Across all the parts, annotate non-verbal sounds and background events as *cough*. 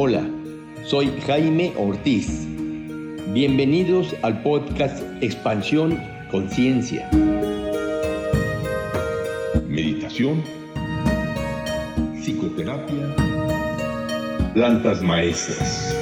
Hola, soy Jaime Ortiz. Bienvenidos al podcast Expansión Conciencia. Meditación, psicoterapia, plantas maestras.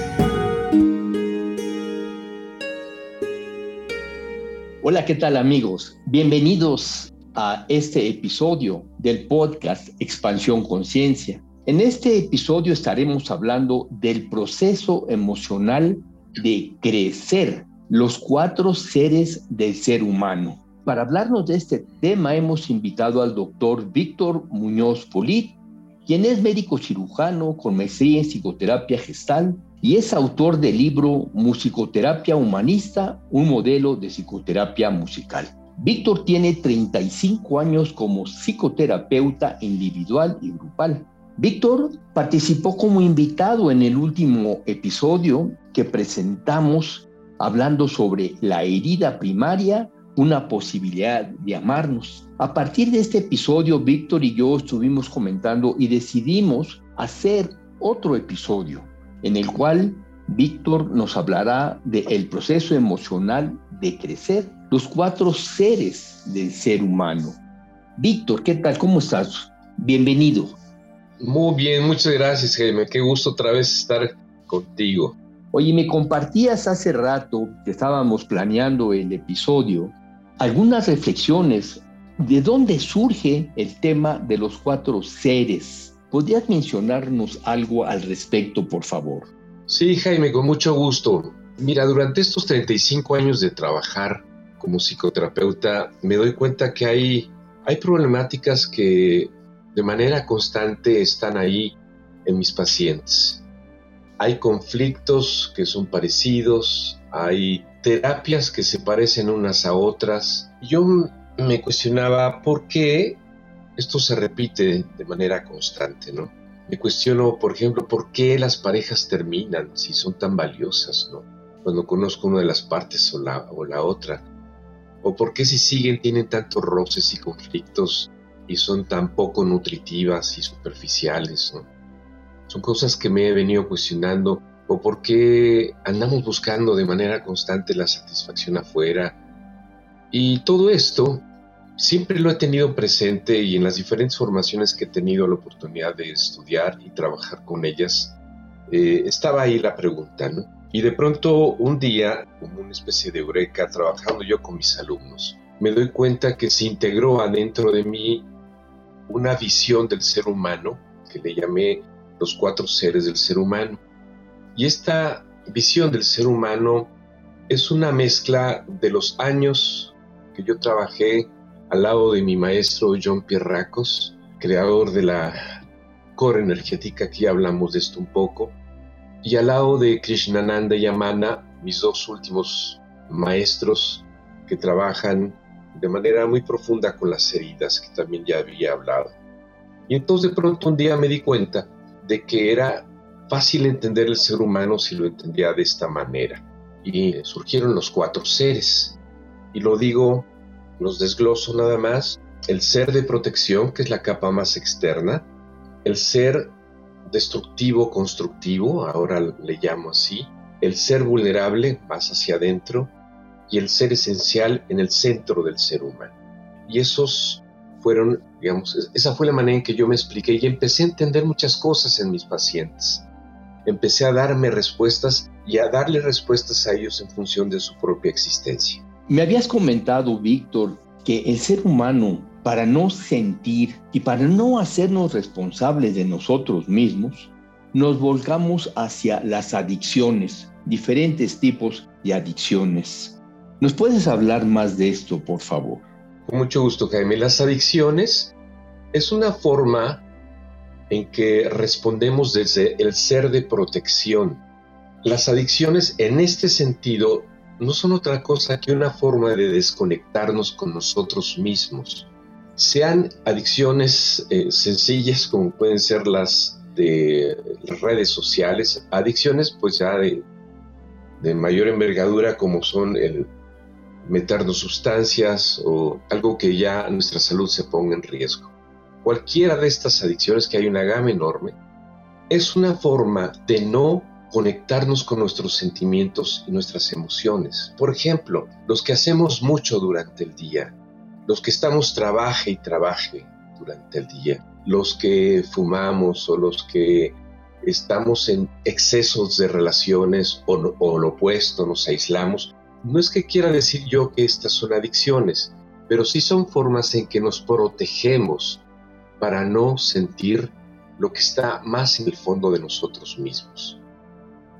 Hola, ¿qué tal amigos? Bienvenidos a este episodio del podcast Expansión Conciencia. En este episodio estaremos hablando del proceso emocional de crecer, los cuatro seres del ser humano. Para hablarnos de este tema hemos invitado al doctor Víctor Muñoz Polit, quien es médico cirujano con maestría en psicoterapia gestal y es autor del libro Musicoterapia Humanista, un modelo de psicoterapia musical. Víctor tiene 35 años como psicoterapeuta individual y grupal Víctor participó como invitado en el último episodio que presentamos hablando sobre la herida primaria, una posibilidad de amarnos. A partir de este episodio, Víctor y yo estuvimos comentando y decidimos hacer otro episodio en el cual Víctor nos hablará del proceso emocional de crecer, los cuatro seres del ser humano. Víctor, ¿qué tal? ¿Cómo estás? Bienvenido. Muy bien, muchas gracias, Jaime. Qué gusto otra vez estar contigo. Oye, me compartías hace rato que estábamos planeando el episodio algunas reflexiones de dónde surge el tema de los cuatro seres. ¿Podrías mencionarnos algo al respecto, por favor? Sí, Jaime, con mucho gusto. Mira, durante estos 35 años de trabajar como psicoterapeuta, me doy cuenta que hay, hay problemáticas que de manera constante están ahí en mis pacientes. Hay conflictos que son parecidos, hay terapias que se parecen unas a otras. Yo me cuestionaba por qué esto se repite de manera constante, ¿no? Me cuestiono, por ejemplo, por qué las parejas terminan si son tan valiosas, ¿no? Cuando conozco una de las partes o la, o la otra. O por qué si siguen tienen tantos roces y conflictos y son tan poco nutritivas y superficiales. Son cosas que me he venido cuestionando o por qué andamos buscando de manera constante la satisfacción afuera. Y todo esto siempre lo he tenido presente y en las diferentes formaciones que he tenido la oportunidad de estudiar y trabajar con ellas, eh, estaba ahí la pregunta, ¿no? Y de pronto un día, como una especie de eureka, trabajando yo con mis alumnos, me doy cuenta que se integró adentro de mí una visión del ser humano que le llamé los cuatro seres del ser humano. Y esta visión del ser humano es una mezcla de los años que yo trabajé al lado de mi maestro John Pierracos, creador de la core energética, aquí hablamos de esto un poco, y al lado de Krishnananda Yamana, mis dos últimos maestros que trabajan de manera muy profunda con las heridas que también ya había hablado. Y entonces de pronto un día me di cuenta de que era fácil entender el ser humano si lo entendía de esta manera. Y surgieron los cuatro seres. Y lo digo, los desgloso nada más. El ser de protección, que es la capa más externa. El ser destructivo, constructivo, ahora le llamo así. El ser vulnerable, más hacia adentro y el ser esencial en el centro del ser humano. Y esos fueron, digamos, esa fue la manera en que yo me expliqué y empecé a entender muchas cosas en mis pacientes. Empecé a darme respuestas y a darle respuestas a ellos en función de su propia existencia. Me habías comentado, Víctor, que el ser humano, para no sentir y para no hacernos responsables de nosotros mismos, nos volcamos hacia las adicciones, diferentes tipos de adicciones. ¿Nos puedes hablar más de esto, por favor? Con mucho gusto, Jaime. Las adicciones es una forma en que respondemos desde el ser de protección. Las adicciones en este sentido no son otra cosa que una forma de desconectarnos con nosotros mismos. Sean adicciones eh, sencillas como pueden ser las de redes sociales, adicciones pues ya de mayor envergadura como son el meternos sustancias o algo que ya nuestra salud se ponga en riesgo. Cualquiera de estas adicciones, que hay una gama enorme, es una forma de no conectarnos con nuestros sentimientos y nuestras emociones. Por ejemplo, los que hacemos mucho durante el día, los que estamos trabaje y trabaje durante el día, los que fumamos o los que estamos en excesos de relaciones o, lo opuesto, nos aislamos, no es que quiera decir yo que estas son adicciones, pero sí son formas en que nos protegemos para no sentir lo que está más en el fondo de nosotros mismos.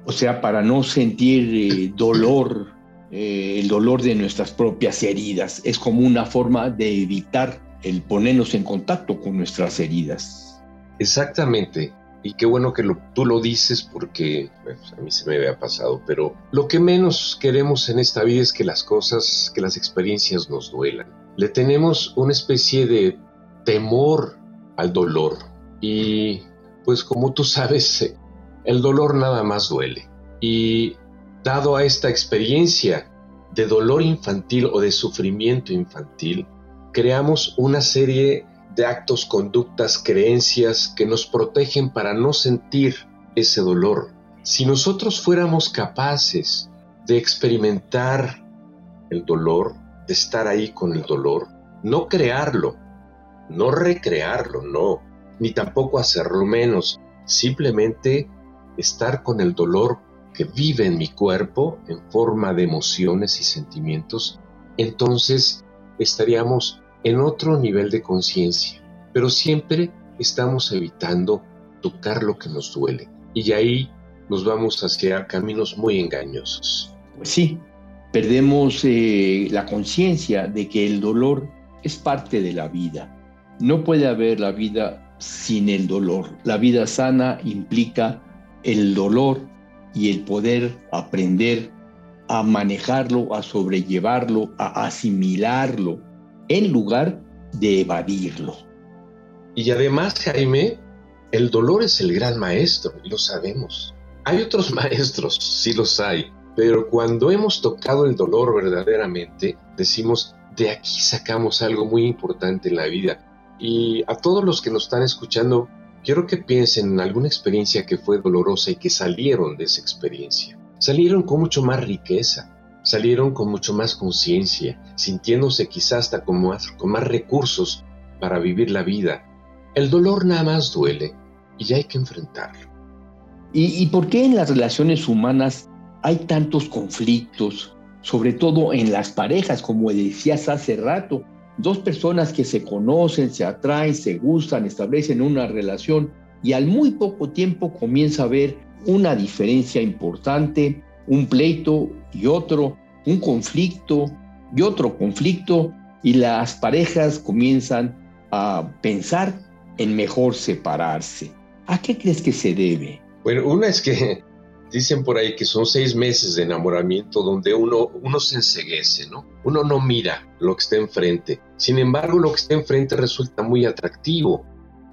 O sea, para no sentir eh, dolor, eh, el dolor de nuestras propias heridas. Es como una forma de evitar el ponernos en contacto con nuestras heridas. Exactamente. Y qué bueno que tú lo dices porque a mí se me había pasado, pero lo que menos queremos en esta vida es que las cosas, que las experiencias nos duelan. Le tenemos una especie de temor al dolor. Y pues como tú sabes, el dolor nada más duele. Y dado a esta experiencia de dolor infantil o de sufrimiento infantil, creamos una serie de actos, conductas, creencias que nos protegen para no sentir ese dolor. Si nosotros fuéramos capaces de experimentar el dolor, de estar ahí con el dolor, no crearlo, no recrearlo, no, ni tampoco hacerlo menos, simplemente estar con el dolor que vive en mi cuerpo en forma de emociones y sentimientos, entonces estaríamos en otro nivel de conciencia, pero siempre estamos evitando tocar lo que nos duele y ahí nos vamos hacia caminos muy engañosos. Pues sí, perdemos eh, la conciencia de que el dolor es parte de la vida. No puede haber la vida sin el dolor. La vida sana implica el dolor y el poder aprender a manejarlo, a sobrellevarlo, a asimilarlo, en lugar de evadirlo. Y además, Jaime, el dolor es el gran maestro, lo sabemos. Hay otros *laughs* maestros, sí los hay, pero cuando hemos tocado el dolor verdaderamente, decimos, de aquí sacamos algo muy importante en la vida. Y a todos los que nos están escuchando, quiero que piensen en alguna experiencia que fue dolorosa y que salieron de esa experiencia. Salieron con mucho más riqueza, salieron con mucho más conciencia, sintiéndose quizás hasta con más, con más recursos para vivir la vida. El dolor nada más duele y hay que enfrentarlo. ¿Y, ¿Y por qué en las relaciones humanas hay tantos conflictos, sobre todo en las parejas, como decías hace rato? Dos personas que se conocen, se atraen, se gustan, establecen una relación y al muy poco tiempo comienza a haber una diferencia importante un pleito y otro, un conflicto y otro conflicto, y las parejas comienzan a pensar en mejor separarse. ¿A qué crees que se debe? Bueno, una es que *laughs* dicen por ahí que son seis meses de enamoramiento donde uno, uno se enseguece, ¿no? Uno no mira lo que está enfrente. Sin embargo, lo que está enfrente resulta muy atractivo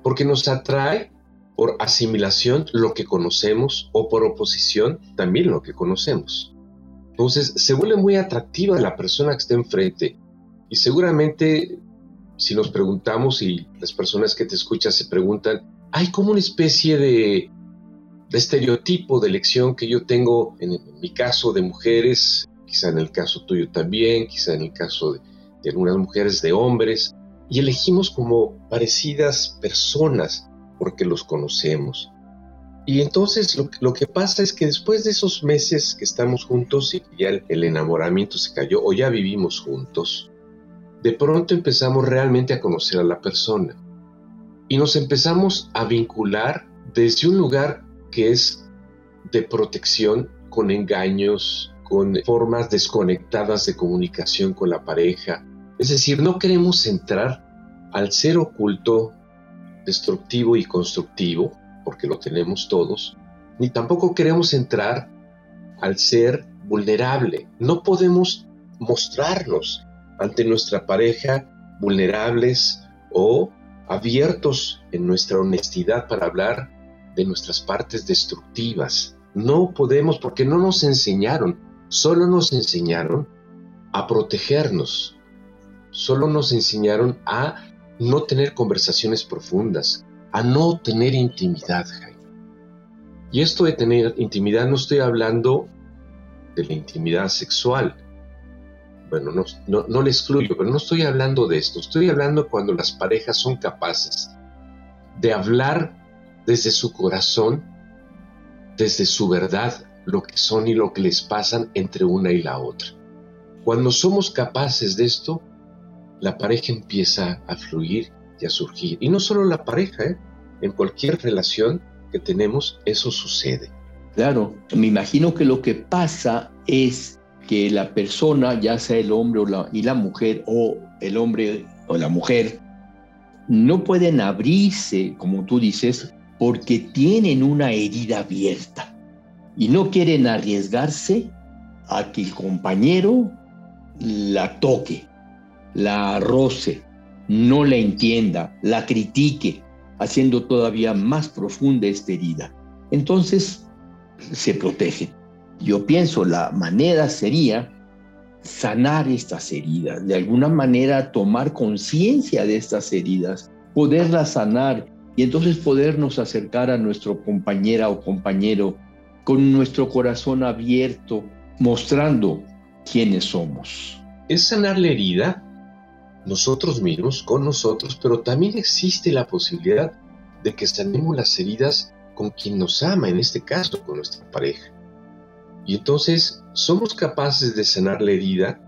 porque nos atrae por asimilación lo que conocemos o por oposición también lo que conocemos. Entonces se vuelve muy atractiva la persona que está enfrente y seguramente si nos preguntamos y las personas que te escuchan se preguntan, hay como una especie de, estereotipo de elección que yo tengo en, mi caso de mujeres, quizá en el caso tuyo también, quizá en el caso de, de algunas mujeres de hombres, y elegimos como parecidas personas porque los conocemos. Y entonces lo, que pasa es que después de esos meses que estamos juntos y ya el, enamoramiento se cayó o ya vivimos juntos, de pronto empezamos realmente a conocer a la persona y nos empezamos a vincular desde un lugar que es de protección con engaños, con formas desconectadas de comunicación con la pareja. Es decir, no queremos entrar al ser oculto destructivo y constructivo, porque lo tenemos todos, ni tampoco queremos entrar al ser vulnerable. No podemos mostrarnos ante nuestra pareja vulnerables o abiertos en nuestra honestidad para hablar de nuestras partes destructivas. No podemos porque no nos enseñaron, solo nos enseñaron a protegernos, solo nos enseñaron a no tener conversaciones profundas, a no tener intimidad, Jaime. Y esto de tener intimidad no estoy hablando de la intimidad sexual. Bueno, no, no, no le excluyo, pero no estoy hablando de esto. Estoy hablando cuando las parejas son capaces de hablar desde su corazón, desde su verdad, lo que son y lo que les pasan entre una y la otra. Cuando somos capaces de esto, la pareja empieza a fluir y a surgir. Y no solo la pareja, ¿eh? en cualquier relación que tenemos, eso sucede. Claro, me imagino que lo que pasa es que la persona, ya sea el hombre o y la mujer, o el hombre o la mujer, no pueden abrirse, como tú dices, porque tienen una herida abierta y no quieren arriesgarse a que el compañero la toque, la roce, no la entienda, la critique, haciendo todavía más profunda esta herida. Entonces se protegen. Yo pienso la manera sería sanar estas heridas, de alguna manera tomar conciencia de estas heridas, poderlas sanar y entonces podernos acercar a nuestro compañera o compañero con nuestro corazón abierto, mostrando quiénes somos. Es sanar la herida nosotros mismos, con nosotros, pero también existe la posibilidad de que sanemos las heridas con quien nos ama, en este caso con nuestra pareja. Y entonces somos capaces de sanar la herida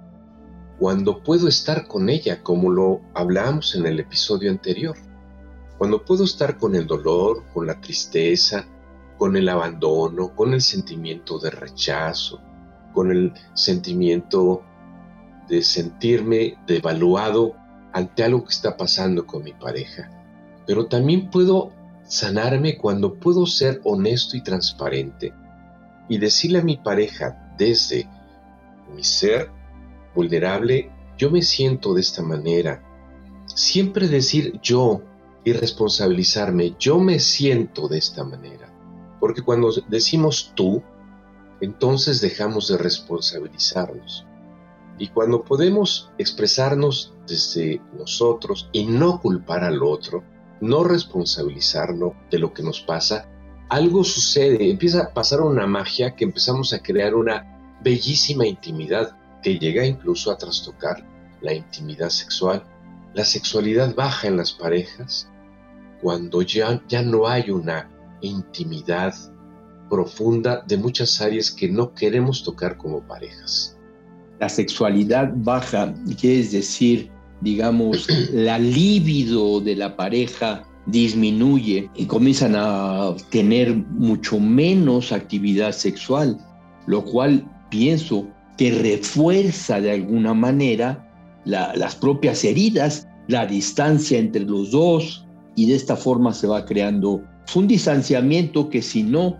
cuando puedo estar con ella, como lo hablamos en el episodio anterior. Cuando puedo estar con el dolor, con la tristeza, con el abandono, con el sentimiento de rechazo, con el sentimiento de sentirme devaluado ante algo que está pasando con mi pareja. Pero también puedo sanarme cuando puedo ser honesto y transparente y decirle a mi pareja desde mi ser vulnerable, yo me siento de esta manera. Siempre decir yo y responsabilizarme, yo me siento de esta manera. Porque cuando decimos tú, entonces dejamos de responsabilizarnos. Y cuando podemos expresarnos desde nosotros y no culpar al otro, no responsabilizarnos de lo que nos pasa, algo sucede, empieza a pasar una magia que empezamos a crear una bellísima intimidad que llega incluso a trastocar la intimidad sexual. La sexualidad baja en las parejas cuando ya, ya no hay una intimidad profunda de muchas áreas que no queremos tocar como parejas. La sexualidad baja, quiere decir, digamos, *clears throat* la libido de la pareja disminuye y comienzan a tener mucho menos actividad sexual, lo cual pienso que refuerza de alguna manera las propias heridas, la distancia entre los dos y de esta forma se va creando un distanciamiento que si no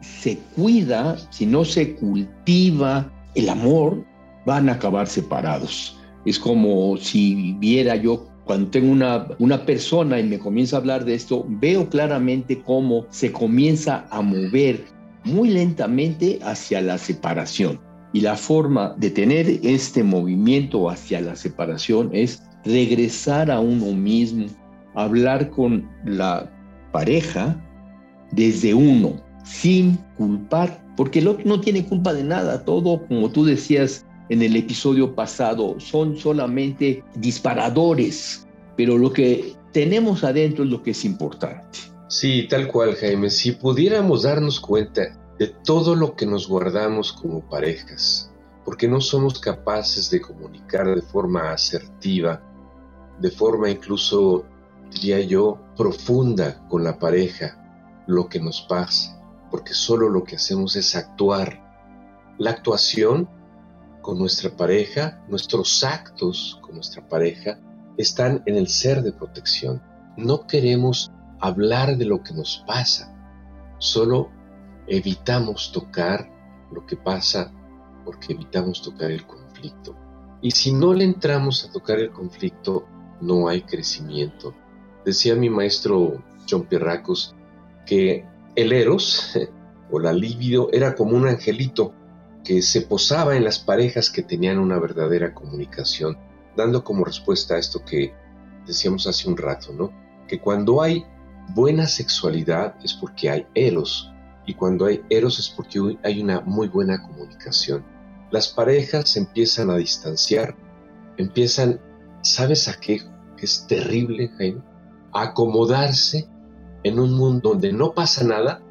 se cuida, si no se cultiva el amor, van a acabar separados. Es como si viera yo cuando tengo una, una persona y me comienza a hablar de esto, veo claramente cómo se comienza a mover muy lentamente hacia la separación. Y la forma de tener este movimiento hacia la separación es regresar a uno mismo, hablar con la pareja desde uno, sin culpar, porque el otro no tiene culpa de nada, todo como tú decías en el episodio pasado, son solamente disparadores, pero lo que tenemos adentro es lo que es importante. Sí, tal cual, Jaime, si pudiéramos darnos cuenta de todo lo que nos guardamos como parejas, porque no somos capaces de comunicar de forma asertiva, de forma incluso, diría yo, profunda con la pareja lo que nos pasa, porque solo lo que hacemos es actuar. La actuación con nuestra pareja, nuestros actos con nuestra pareja, están en el ser de protección. No queremos hablar de lo que nos pasa, solo evitamos tocar lo que pasa porque evitamos tocar el conflicto. Y si no le entramos a tocar el conflicto, no hay crecimiento. Decía mi maestro John Pierracos que el eros *laughs* o la libido era como un angelito que se posaba en las parejas que tenían una verdadera comunicación, dando como respuesta a esto que decíamos hace un rato, ¿no? Que cuando hay buena sexualidad es porque hay eros, y cuando hay eros es porque hay una muy buena comunicación. Las parejas empiezan a distanciar, empiezan, ¿sabes a qué? Es terrible, Jaime, acomodarse en un mundo donde no pasa nada,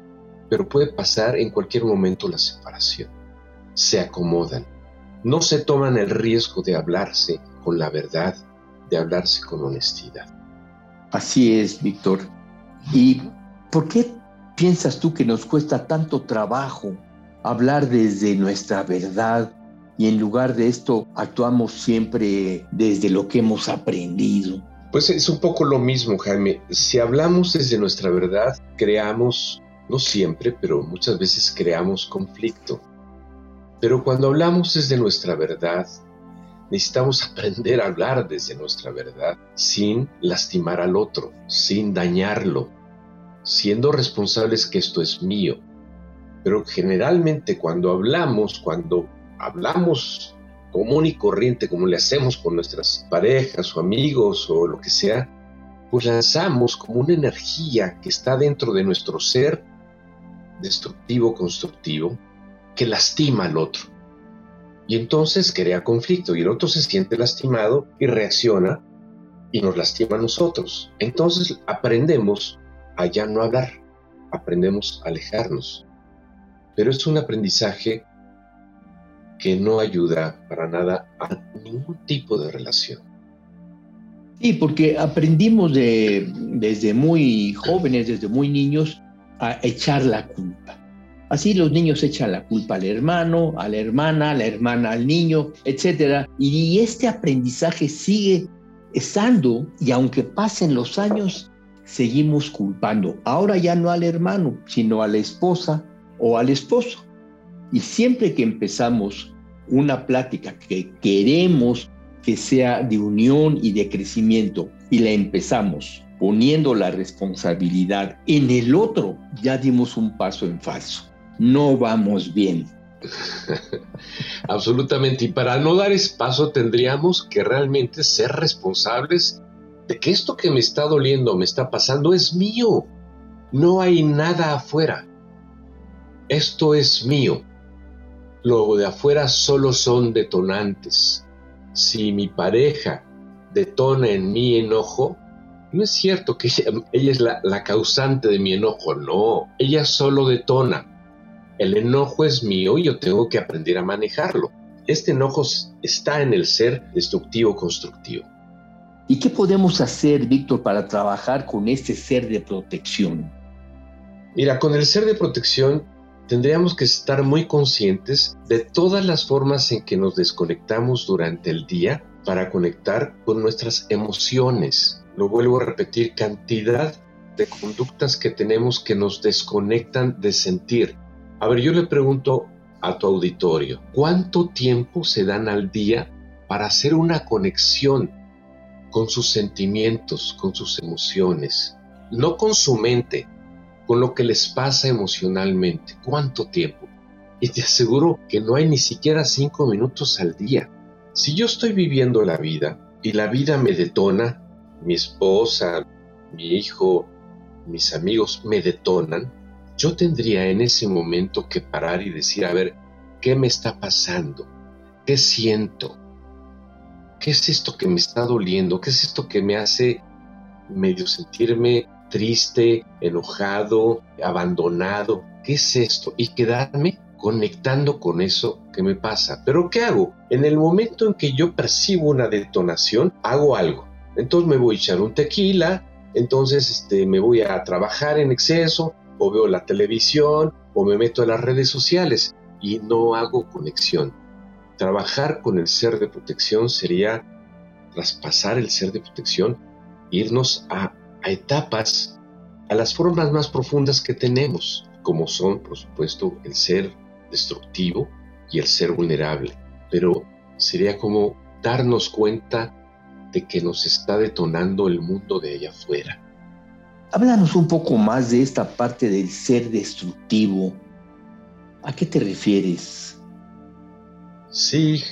pero puede pasar en cualquier momento la separación. Se acomodan, no se toman el riesgo de hablarse con la verdad, de hablarse con honestidad. Así es, Víctor. ¿Y por qué piensas tú que nos cuesta tanto trabajo hablar desde nuestra verdad y en lugar de esto actuamos siempre desde lo que hemos aprendido? Pues es un poco lo mismo, Jaime. Si hablamos desde nuestra verdad, creamos, no siempre, pero muchas veces creamos conflicto. Pero cuando hablamos desde nuestra verdad, necesitamos aprender a hablar desde nuestra verdad sin lastimar al otro, sin dañarlo, siendo responsables que esto es mío. Pero generalmente cuando hablamos, cuando hablamos común y corriente, como le hacemos con nuestras parejas o amigos o lo que sea, pues lanzamos como una energía que está dentro de nuestro ser, destructivo, constructivo, que lastima al otro. Y entonces crea conflicto y el otro se siente lastimado y reacciona y nos lastima a nosotros. Entonces aprendemos a ya no hablar, aprendemos a alejarnos. Pero es un aprendizaje que no ayuda para nada a ningún tipo de relación. Sí, porque aprendimos de, desde muy jóvenes, desde muy niños, a echar la culpa. Así los niños echan la culpa al hermano, a la hermana, la hermana al niño, etc. Y este aprendizaje sigue estando y aunque pasen los años, seguimos culpando. Ahora ya no al hermano, sino a la esposa o al esposo. Y siempre que empezamos una plática que queremos que sea de unión y de crecimiento y la empezamos poniendo la responsabilidad en el otro, ya dimos un paso en falso no vamos bien. *laughs* Absolutamente. Y para no dar espacio tendríamos que realmente ser responsables de que esto que me está doliendo, me está pasando, es mío. No hay nada afuera. Esto es mío. Lo de afuera solo son detonantes. Si mi pareja detona en mi enojo, no es cierto que ella, es la, la causante de mi enojo, no, ella solo detona el enojo es mío y yo tengo que aprender a manejarlo. Este enojo está en el ser destructivo constructivo. ¿Y qué podemos hacer, Víctor, para trabajar con este ser de protección? Mira, con el ser de protección tendríamos que estar muy conscientes de todas las formas en que nos desconectamos durante el día para conectar con nuestras emociones. Lo vuelvo a repetir, cantidad de conductas que tenemos que nos desconectan de sentir, a ver, yo le pregunto a tu auditorio, ¿cuánto tiempo se dan al día para hacer una conexión con sus sentimientos, con sus emociones? No con su mente, con lo que les pasa emocionalmente. ¿Cuánto tiempo? Y te aseguro que no hay ni siquiera cinco minutos al día. Si yo estoy viviendo la vida y la vida me detona, mi esposa, mi hijo, mis amigos me detonan, yo tendría en ese momento que parar y decir, a ver, ¿qué me está pasando? ¿Qué siento? ¿Qué es esto que me está doliendo? ¿Qué es esto que me hace medio sentirme triste, enojado, abandonado? ¿Qué es esto? Y quedarme conectando con eso que me pasa. Pero ¿qué hago? En el momento en que yo percibo una detonación, hago algo. Entonces me voy a echar un tequila, entonces este, me voy a trabajar en exceso, o veo la televisión o me meto en las redes sociales y no hago conexión. Trabajar con el ser de protección sería traspasar el ser de protección, irnos a, a etapas, a las formas más profundas que tenemos, como son, por supuesto, el ser destructivo y el ser vulnerable. Pero sería como darnos cuenta de que nos está detonando el mundo de allá afuera Háblanos un poco más de esta parte del ser destructivo. ¿A qué te refieres? Sí,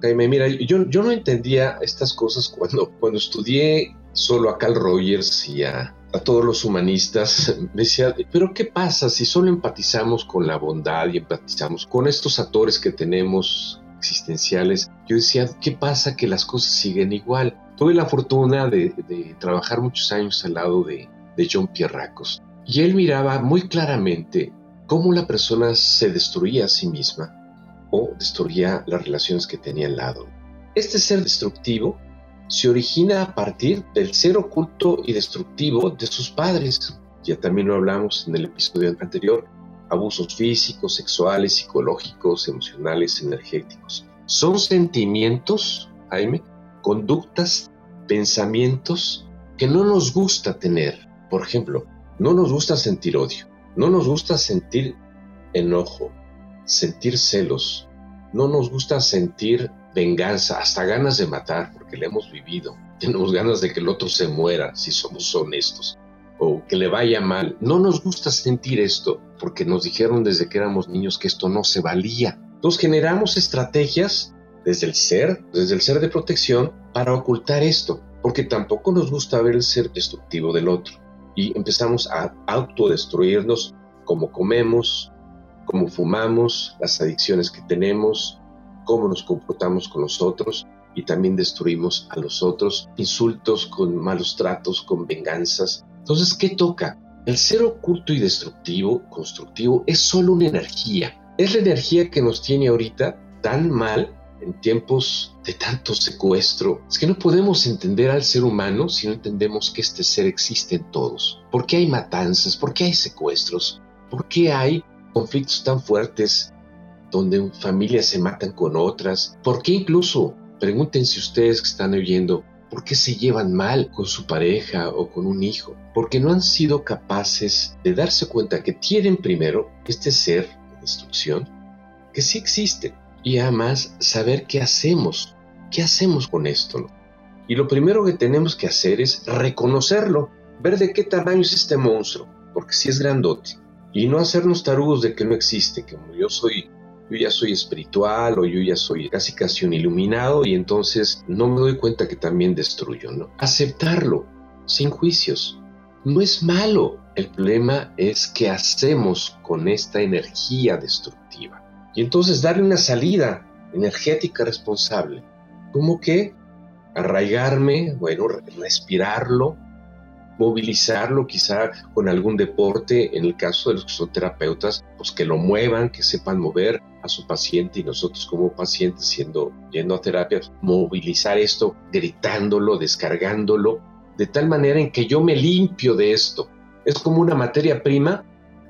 Jaime, mira, yo, yo no entendía estas cosas cuando, cuando estudié solo a Carl Rogers y a a todos los humanistas, *laughs* me decía, pero ¿qué pasa si solo empatizamos con la bondad y empatizamos con estos actores que tenemos existenciales? Yo decía, ¿qué pasa que las cosas siguen igual? Tuve la fortuna de, trabajar muchos años al lado de, de John Pierracos y él miraba muy claramente cómo la persona se destruía a sí misma o destruía las relaciones que tenía al lado. Este ser destructivo se origina a partir del ser oculto y destructivo de sus padres. Ya también lo hablamos en el episodio anterior. Abusos físicos, sexuales, psicológicos, emocionales, energéticos. Son sentimientos, conductas, pensamientos que no nos gusta tener. Por ejemplo, no nos gusta sentir odio, no nos gusta sentir enojo, sentir celos, no nos gusta sentir venganza, hasta ganas de matar, porque le hemos vivido. *laughs* Tenemos ganas de que el otro se muera, si somos honestos, o que le vaya mal. No nos gusta sentir esto, porque nos dijeron desde que éramos niños que esto no se valía. Entonces generamos estrategias desde el ser, desde el ser de protección, para ocultar esto, porque tampoco nos gusta ver el ser destructivo del otro. Y empezamos a autodestruirnos como comemos, como fumamos, las adicciones que tenemos, cómo nos comportamos con los otros y también destruimos a los otros, insultos con malos tratos, con venganzas. Entonces, ¿qué toca? El ser oculto y destructivo, constructivo, es solo una energía. Es la energía que nos tiene ahorita tan mal en tiempos de tanto secuestro. Es que no podemos entender al ser humano si no entendemos que este ser existe en todos. ¿Por qué hay matanzas? ¿Por qué hay secuestros? ¿Por qué hay conflictos tan fuertes donde familias se matan con otras. ¿Por qué incluso? Pregúntense ustedes que están oyendo, ¿por qué se llevan mal con su pareja o con un hijo? Porque no han sido capaces de darse cuenta que tienen primero este ser de destrucción, que sí existe, y además saber qué hacemos, qué hacemos con esto. Y lo primero que tenemos que hacer es reconocerlo, ver de qué tamaño es este monstruo, porque si es grandote, y no hacernos tarugos de que no existe, que como yo soy yo ya soy espiritual o yo ya soy casi casi un iluminado y entonces no me doy cuenta que también destruyo, ¿no? Aceptarlo, sin juicios. No es malo, el problema es qué hacemos con esta energía destructiva. Y entonces darle una salida energética responsable. Como que arraigarme, bueno, respirarlo, movilizarlo quizá con algún deporte, en el caso de los que son terapeutas, pues que lo muevan, que sepan mover a su paciente y nosotros como pacientes siendo, yendo a terapia, movilizar esto, gritándolo, descargándolo, de tal manera en que yo me limpio de esto. Es como una materia prima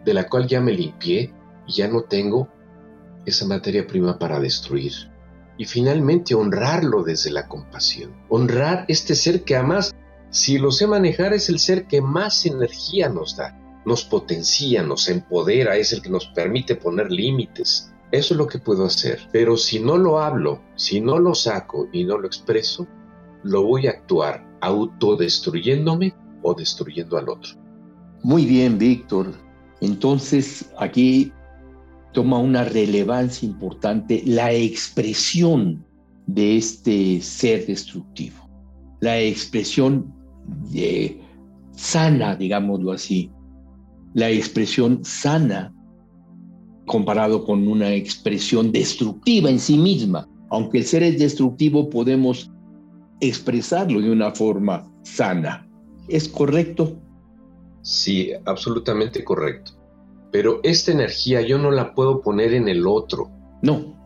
de la cual ya me limpié y ya no tengo esa materia prima para destruir. Y finalmente honrarlo desde la compasión. Honrar este ser que además si lo sé manejar, es el ser que más energía nos da, nos potencia, nos empodera, es el que nos permite poner límites. Eso es lo que puedo hacer. Pero si no lo hablo, si no lo saco y no lo expreso, lo voy a actuar autodestruyéndome o destruyendo al otro. Muy bien, Víctor. Entonces, aquí toma una relevancia importante la expresión de este ser destructivo. La expresión sana, digámoslo así, la expresión sana comparado con una expresión destructiva en sí misma. Aunque el ser es destructivo, podemos expresarlo de una forma sana. ¿Es correcto? Sí, absolutamente correcto. Pero esta energía yo no la puedo poner en el otro. No.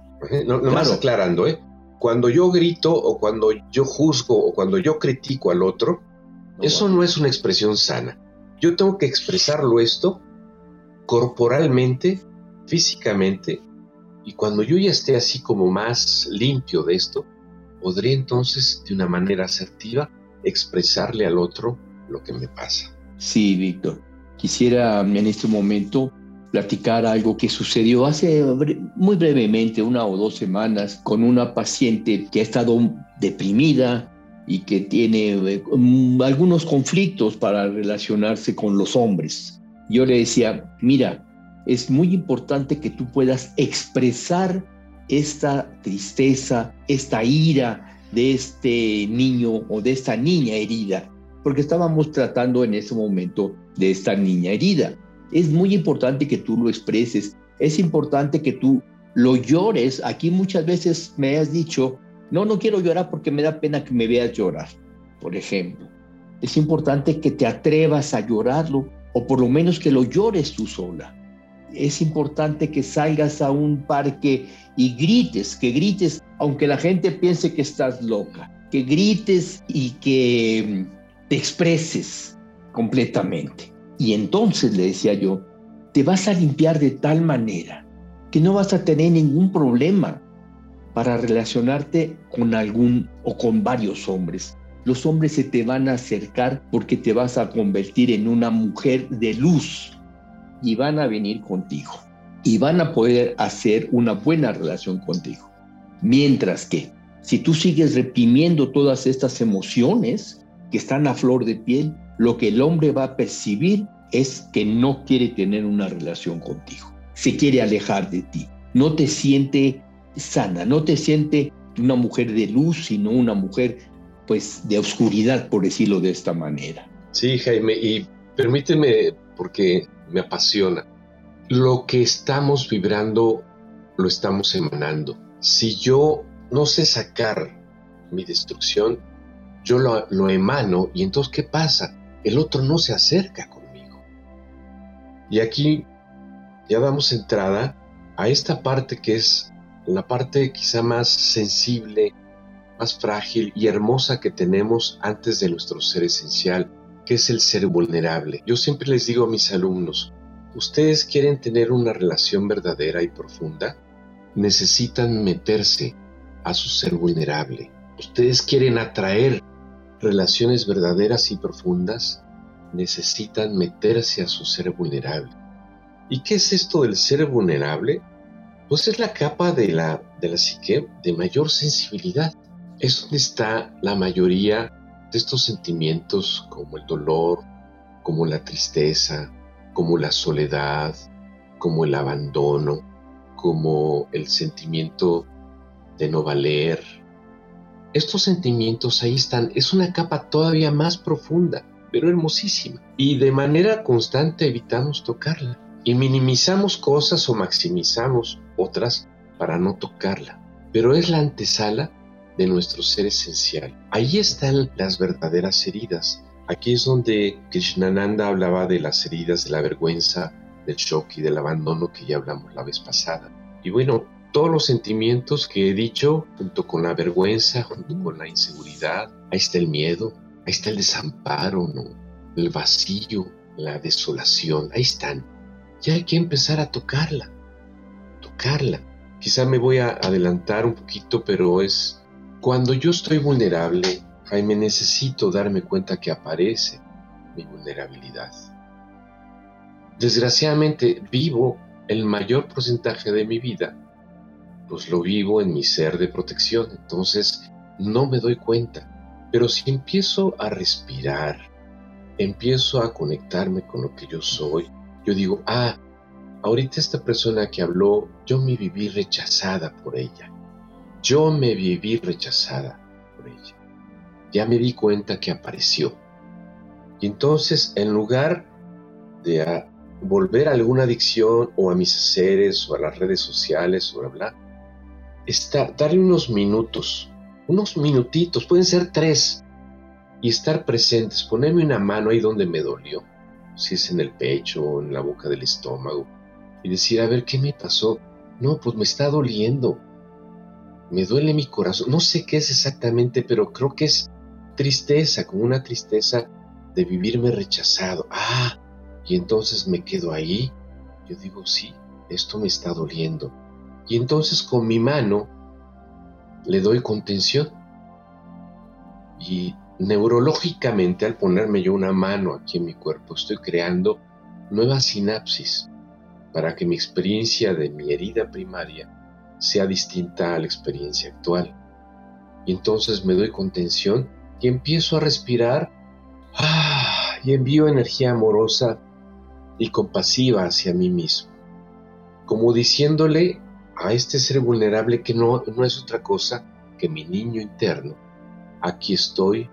No, más aclarando, ¿eh? Cuando yo grito o cuando yo juzgo o cuando yo critico al otro, eso no es una expresión sana. Yo tengo que expresarlo esto corporalmente, físicamente, y cuando yo ya esté así como más limpio de esto, podré entonces de una manera asertiva expresarle al otro lo que me pasa. Sí, Víctor. Quisiera en este momento platicar algo que sucedió hace muy brevemente, una o dos semanas, con una paciente que ha estado deprimida, y que tiene mm, algunos conflictos para relacionarse con los hombres. Yo le decía, mira, es muy importante que tú puedas expresar esta tristeza, esta ira de este niño o de esta niña herida. Porque estábamos tratando en ese momento de esta niña herida. Es muy importante que tú lo expreses, es importante que tú lo llores. Aquí muchas veces me has dicho, no, no quiero llorar porque me da pena que me veas llorar, por ejemplo. Es importante que te atrevas a llorarlo o por lo menos que lo llores tú sola. Es importante que salgas a un parque y grites, que grites, aunque la gente piense que estás loca, que grites y que te expreses completamente. Y entonces le decía yo, te vas a limpiar de tal manera que no vas a tener ningún problema para relacionarte con algún o con varios hombres. Los hombres se te van a acercar porque te vas a convertir en una mujer de luz y van a venir contigo y van a poder hacer una buena relación contigo. Mientras que si tú sigues reprimiendo todas estas emociones que están a flor de piel, lo que el hombre va a percibir es que no quiere tener una relación contigo, se quiere alejar de ti, no te siente sana, no te siente una mujer de luz, sino una mujer pues de oscuridad, por decirlo de esta manera. Sí, Jaime, y permíteme, porque me apasiona, lo que estamos vibrando lo estamos emanando. Si yo no sé sacar mi destrucción, yo lo, lo emano y entonces ¿qué pasa? El otro no se acerca conmigo. Y aquí ya damos entrada a esta parte que es la parte quizá más sensible, más frágil y hermosa que tenemos antes de nuestro ser esencial, que es el ser vulnerable. Yo siempre les digo a mis alumnos, ustedes quieren tener una relación verdadera y profunda, necesitan meterse a su ser vulnerable. Ustedes quieren atraer relaciones verdaderas y profundas, necesitan meterse a su ser vulnerable. ¿Y qué es esto del ser vulnerable? Pues es la capa de la, de la psique de mayor sensibilidad. Es donde está la mayoría de estos sentimientos como el dolor, como la tristeza, como la soledad, como el abandono, como el sentimiento de no valer. Estos sentimientos ahí están, es una capa todavía más profunda, pero hermosísima. Y de manera constante evitamos tocarla y minimizamos cosas o maximizamos otras para no tocarla. Pero es la antesala de nuestro ser esencial. Ahí están las verdaderas heridas. Aquí es donde Krishnananda hablaba de las heridas de la vergüenza, del shock y del abandono que ya hablamos la vez pasada. Y bueno, todos los sentimientos que he dicho, junto con la vergüenza, junto con la inseguridad, ahí está el miedo, ahí está el desamparo, ¿no? el vacío, la desolación, ahí están ya hay que empezar a tocarla, tocarla. Quizá me voy a adelantar un poquito, pero es cuando yo estoy vulnerable, Jaime, necesito darme cuenta que aparece mi vulnerabilidad. Desgraciadamente vivo el mayor porcentaje de mi vida, pues lo vivo en mi ser de protección, entonces no me doy cuenta. Pero si empiezo a respirar, empiezo a conectarme con lo que yo soy, yo digo, ah, ahorita esta persona que habló, yo me viví rechazada por ella. Yo me viví rechazada por ella. Ya me di cuenta que apareció. Y entonces, en lugar de volver a alguna adicción o a mis seres o a las redes sociales o bla, bla, darle unos minutos, unos minutitos, pueden ser tres, y estar presentes, ponerme una mano ahí donde me dolió si es en el pecho o en la boca del estómago, y decir, a ver, ¿qué me pasó? No, pues me está doliendo, me duele mi corazón, no sé qué es exactamente, pero creo que es tristeza, como una tristeza de vivirme rechazado. Ah, y entonces me quedo ahí, yo digo, sí, esto me está doliendo. Y entonces con mi mano le doy contención. Y Neurológicamente, al ponerme yo una mano aquí en mi cuerpo, estoy creando nuevas sinapsis para que mi experiencia de mi herida primaria sea distinta a la experiencia actual. Y entonces me doy contención y empiezo a respirar ah, y envío energía amorosa y compasiva hacia mí mismo, como diciéndole a este ser vulnerable que no, no es otra cosa que mi niño interno. Aquí estoy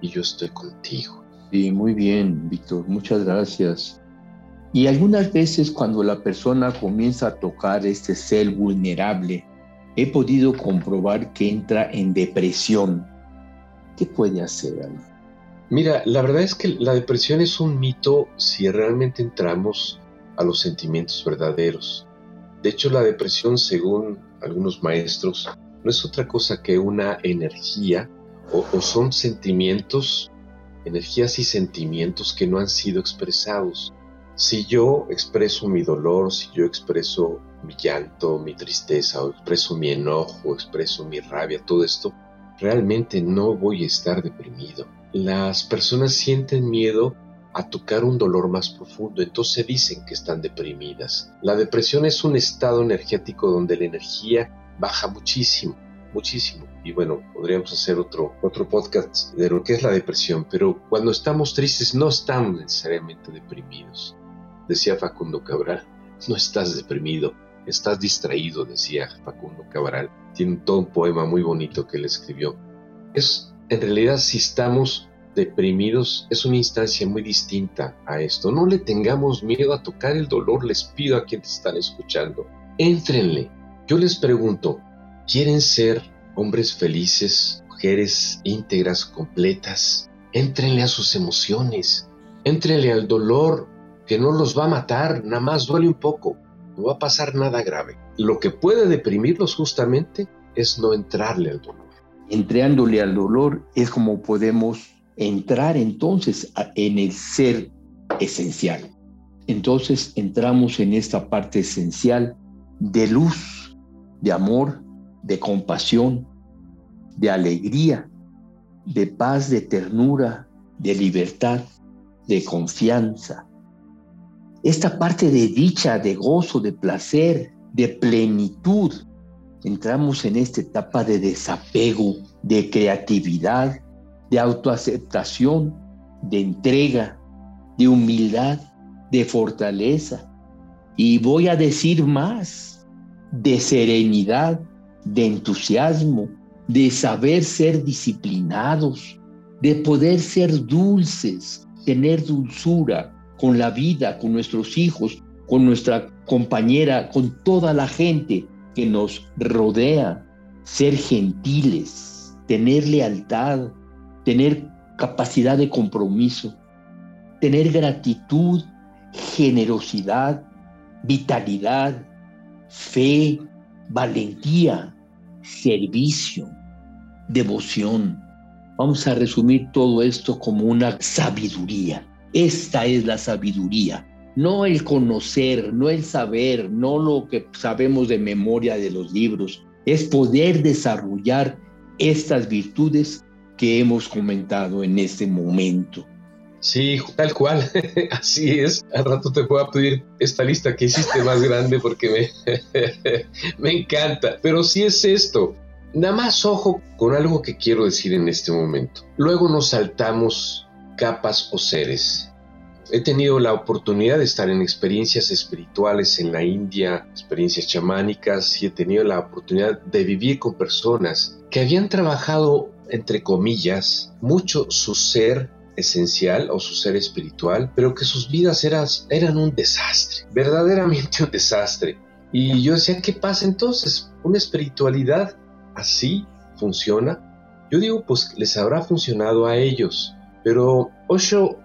y yo estoy contigo. Sí, muy bien, Víctor, muchas gracias. Y algunas veces cuando la persona comienza a tocar este ser vulnerable, he podido comprobar que entra en depresión. ¿Qué puede hacer, ahí? Mira, la verdad es que la depresión es un mito si realmente entramos a los sentimientos verdaderos. De hecho, la depresión, según algunos maestros, no es otra cosa que una energía o, son sentimientos, energías y sentimientos que no han sido expresados. Si yo expreso mi dolor, si yo expreso mi llanto, mi tristeza, o expreso mi enojo, expreso mi rabia, todo esto, realmente no voy a estar deprimido las personas sienten miedo a tocar un dolor más profundo, entonces dicen que están deprimidas. La depresión es un estado energético donde la energía baja muchísimo, muchísimo. Y bueno, podríamos hacer otro, otro podcast de lo que es la depresión, pero cuando estamos tristes no estamos necesariamente deprimidos. Decía Facundo Cabral, no estás deprimido, estás distraído, decía Facundo Cabral. Tiene todo un poema muy bonito que él escribió. Es en realidad si estamos deprimidos es una instancia muy distinta a esto. No le tengamos miedo a tocar el dolor, les pido a quienes están escuchando. Éntrenle. Yo les pregunto, ¿quieren ser hombres felices, mujeres íntegras, completas? Éntrenle a sus emociones. Éntrenle al dolor que no los va a matar, nada más duele un poco. No va a pasar nada grave. Lo que puede deprimirlos justamente es no entrarle al dolor entrándole al dolor es como podemos entrar entonces en el ser esencial. Entonces entramos en esta parte esencial de luz, de amor, de compasión, de alegría, de paz, de ternura, de libertad, de confianza. Esta parte de dicha, de gozo, de placer, de plenitud, entramos en esta etapa de desapego, de creatividad, de autoaceptación, de entrega, de humildad, de fortaleza. Y voy a decir más, de serenidad, de entusiasmo, de saber ser disciplinados, de poder ser dulces, tener dulzura con la vida, con nuestros hijos, con nuestra compañera, con toda la gente, que nos rodea, ser gentiles, tener lealtad, tener capacidad de compromiso, tener gratitud, generosidad, vitalidad, fe, valentía, servicio, devoción. Vamos a resumir todo esto como una sabiduría. Esta es la sabiduría no el conocer, no el saber, no lo que sabemos de memoria de los libros, es poder desarrollar estas virtudes que hemos comentado en este momento. Sí, tal cual, *laughs* así es. Al rato te voy a pedir esta lista que hiciste más grande porque me, *laughs* me encanta. Pero sí es esto. Nada más ojo con algo que quiero decir en este momento. Luego nos saltamos capas o seres he tenido la oportunidad de estar en experiencias espirituales en la India, experiencias chamánicas, y he tenido la oportunidad de vivir con personas que habían trabajado, entre comillas, mucho su ser esencial o su ser espiritual, pero que sus vidas eran, eran un desastre, verdaderamente un desastre. Y yo decía, ¿qué pasa entonces? ¿Una espiritualidad así funciona? Yo digo, pues les habrá funcionado a ellos, pero Osho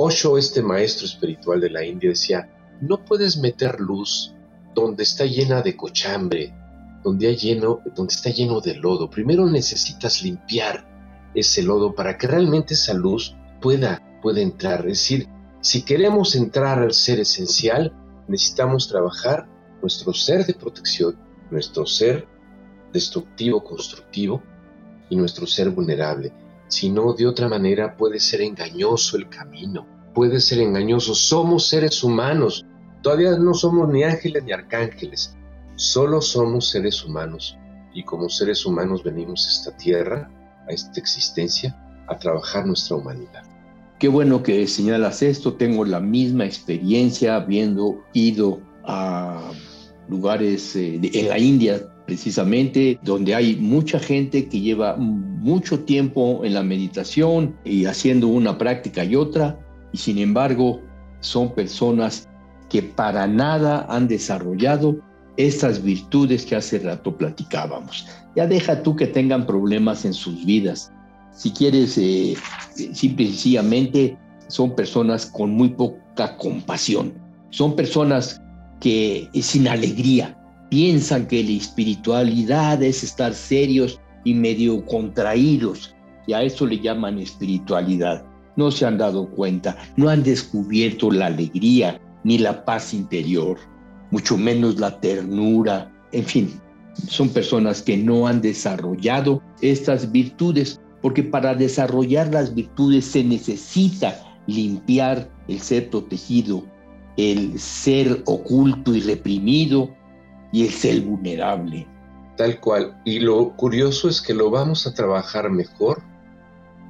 Osho, este maestro espiritual de la India, decía, no puedes meter luz donde está llena de cochambre, donde, lleno, donde está lleno de lodo. Primero necesitas limpiar ese lodo para que realmente esa luz pueda, pueda entrar. Es decir, si queremos entrar al ser esencial, necesitamos trabajar nuestro ser de protección, nuestro ser destructivo, constructivo y nuestro ser vulnerable sino de otra manera puede ser engañoso el camino, puede ser engañoso. Somos seres humanos, todavía no somos ni ángeles ni arcángeles, solo somos seres humanos y como seres humanos venimos a esta tierra, a esta existencia, a trabajar nuestra humanidad. Qué bueno que señalas esto, tengo la misma experiencia habiendo ido a lugares eh, en la India precisamente donde hay mucha gente que lleva mucho tiempo en la meditación y haciendo una práctica y otra, y sin embargo son personas que para nada han desarrollado estas virtudes que hace rato platicábamos. Ya deja tú que tengan problemas en sus vidas. Si quieres, eh, simple y sencillamente son personas con muy poca compasión. Son personas que sin alegría piensan que la espiritualidad es estar serios y medio contraídos. Y a eso le llaman espiritualidad. No se han dado cuenta, no han descubierto la alegría ni la paz interior, mucho menos la ternura. En fin, son personas que no han desarrollado estas virtudes, porque para desarrollar las virtudes se necesita limpiar el ser protegido, el ser oculto y reprimido y el ser vulnerable. Tal cual. Y lo curioso es que lo vamos a trabajar mejor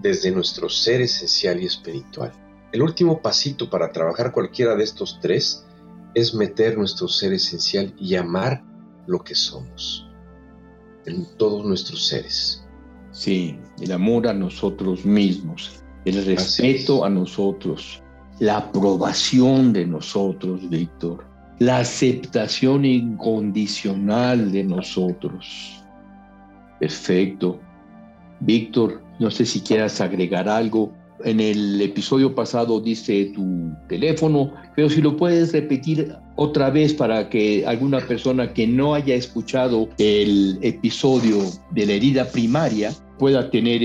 desde nuestro ser esencial y espiritual. El último pasito para trabajar cualquiera de estos tres es meter nuestro ser esencial y amar lo que somos en todos nuestros seres. Sí, el amor a nosotros mismos, el respeto a nosotros, la aprobación de nosotros, Víctor, la aceptación incondicional de nosotros. Perfecto. Víctor, no sé si quieras agregar algo. En el episodio pasado dice tu teléfono, pero si lo puedes repetir otra vez para que alguna persona que no haya escuchado el episodio de la herida primaria pueda tener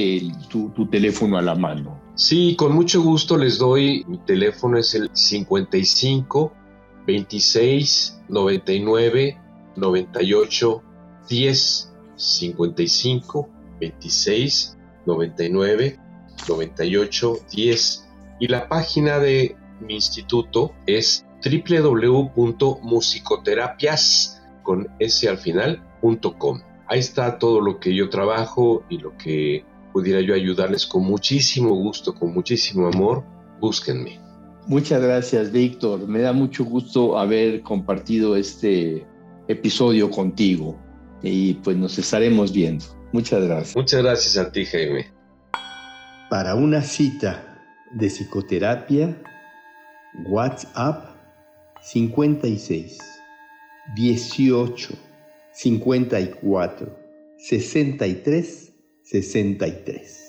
tu, tu teléfono a la mano. Sí, con mucho gusto les doy. Mi teléfono es el 55 26 99 98 10 55 26 99 98 10 y la página de mi instituto es www.musicoterapias con s al final.com. Ahí está todo lo que yo trabajo y lo que pudiera yo ayudarles con muchísimo gusto, con muchísimo amor. Búsquenme. Muchas gracias, Víctor. Me da mucho gusto haber compartido este episodio contigo y pues nos estaremos viendo. Muchas gracias. Muchas gracias a ti, Jaime. Para una cita de psicoterapia, WhatsApp 56 18 54 63 63.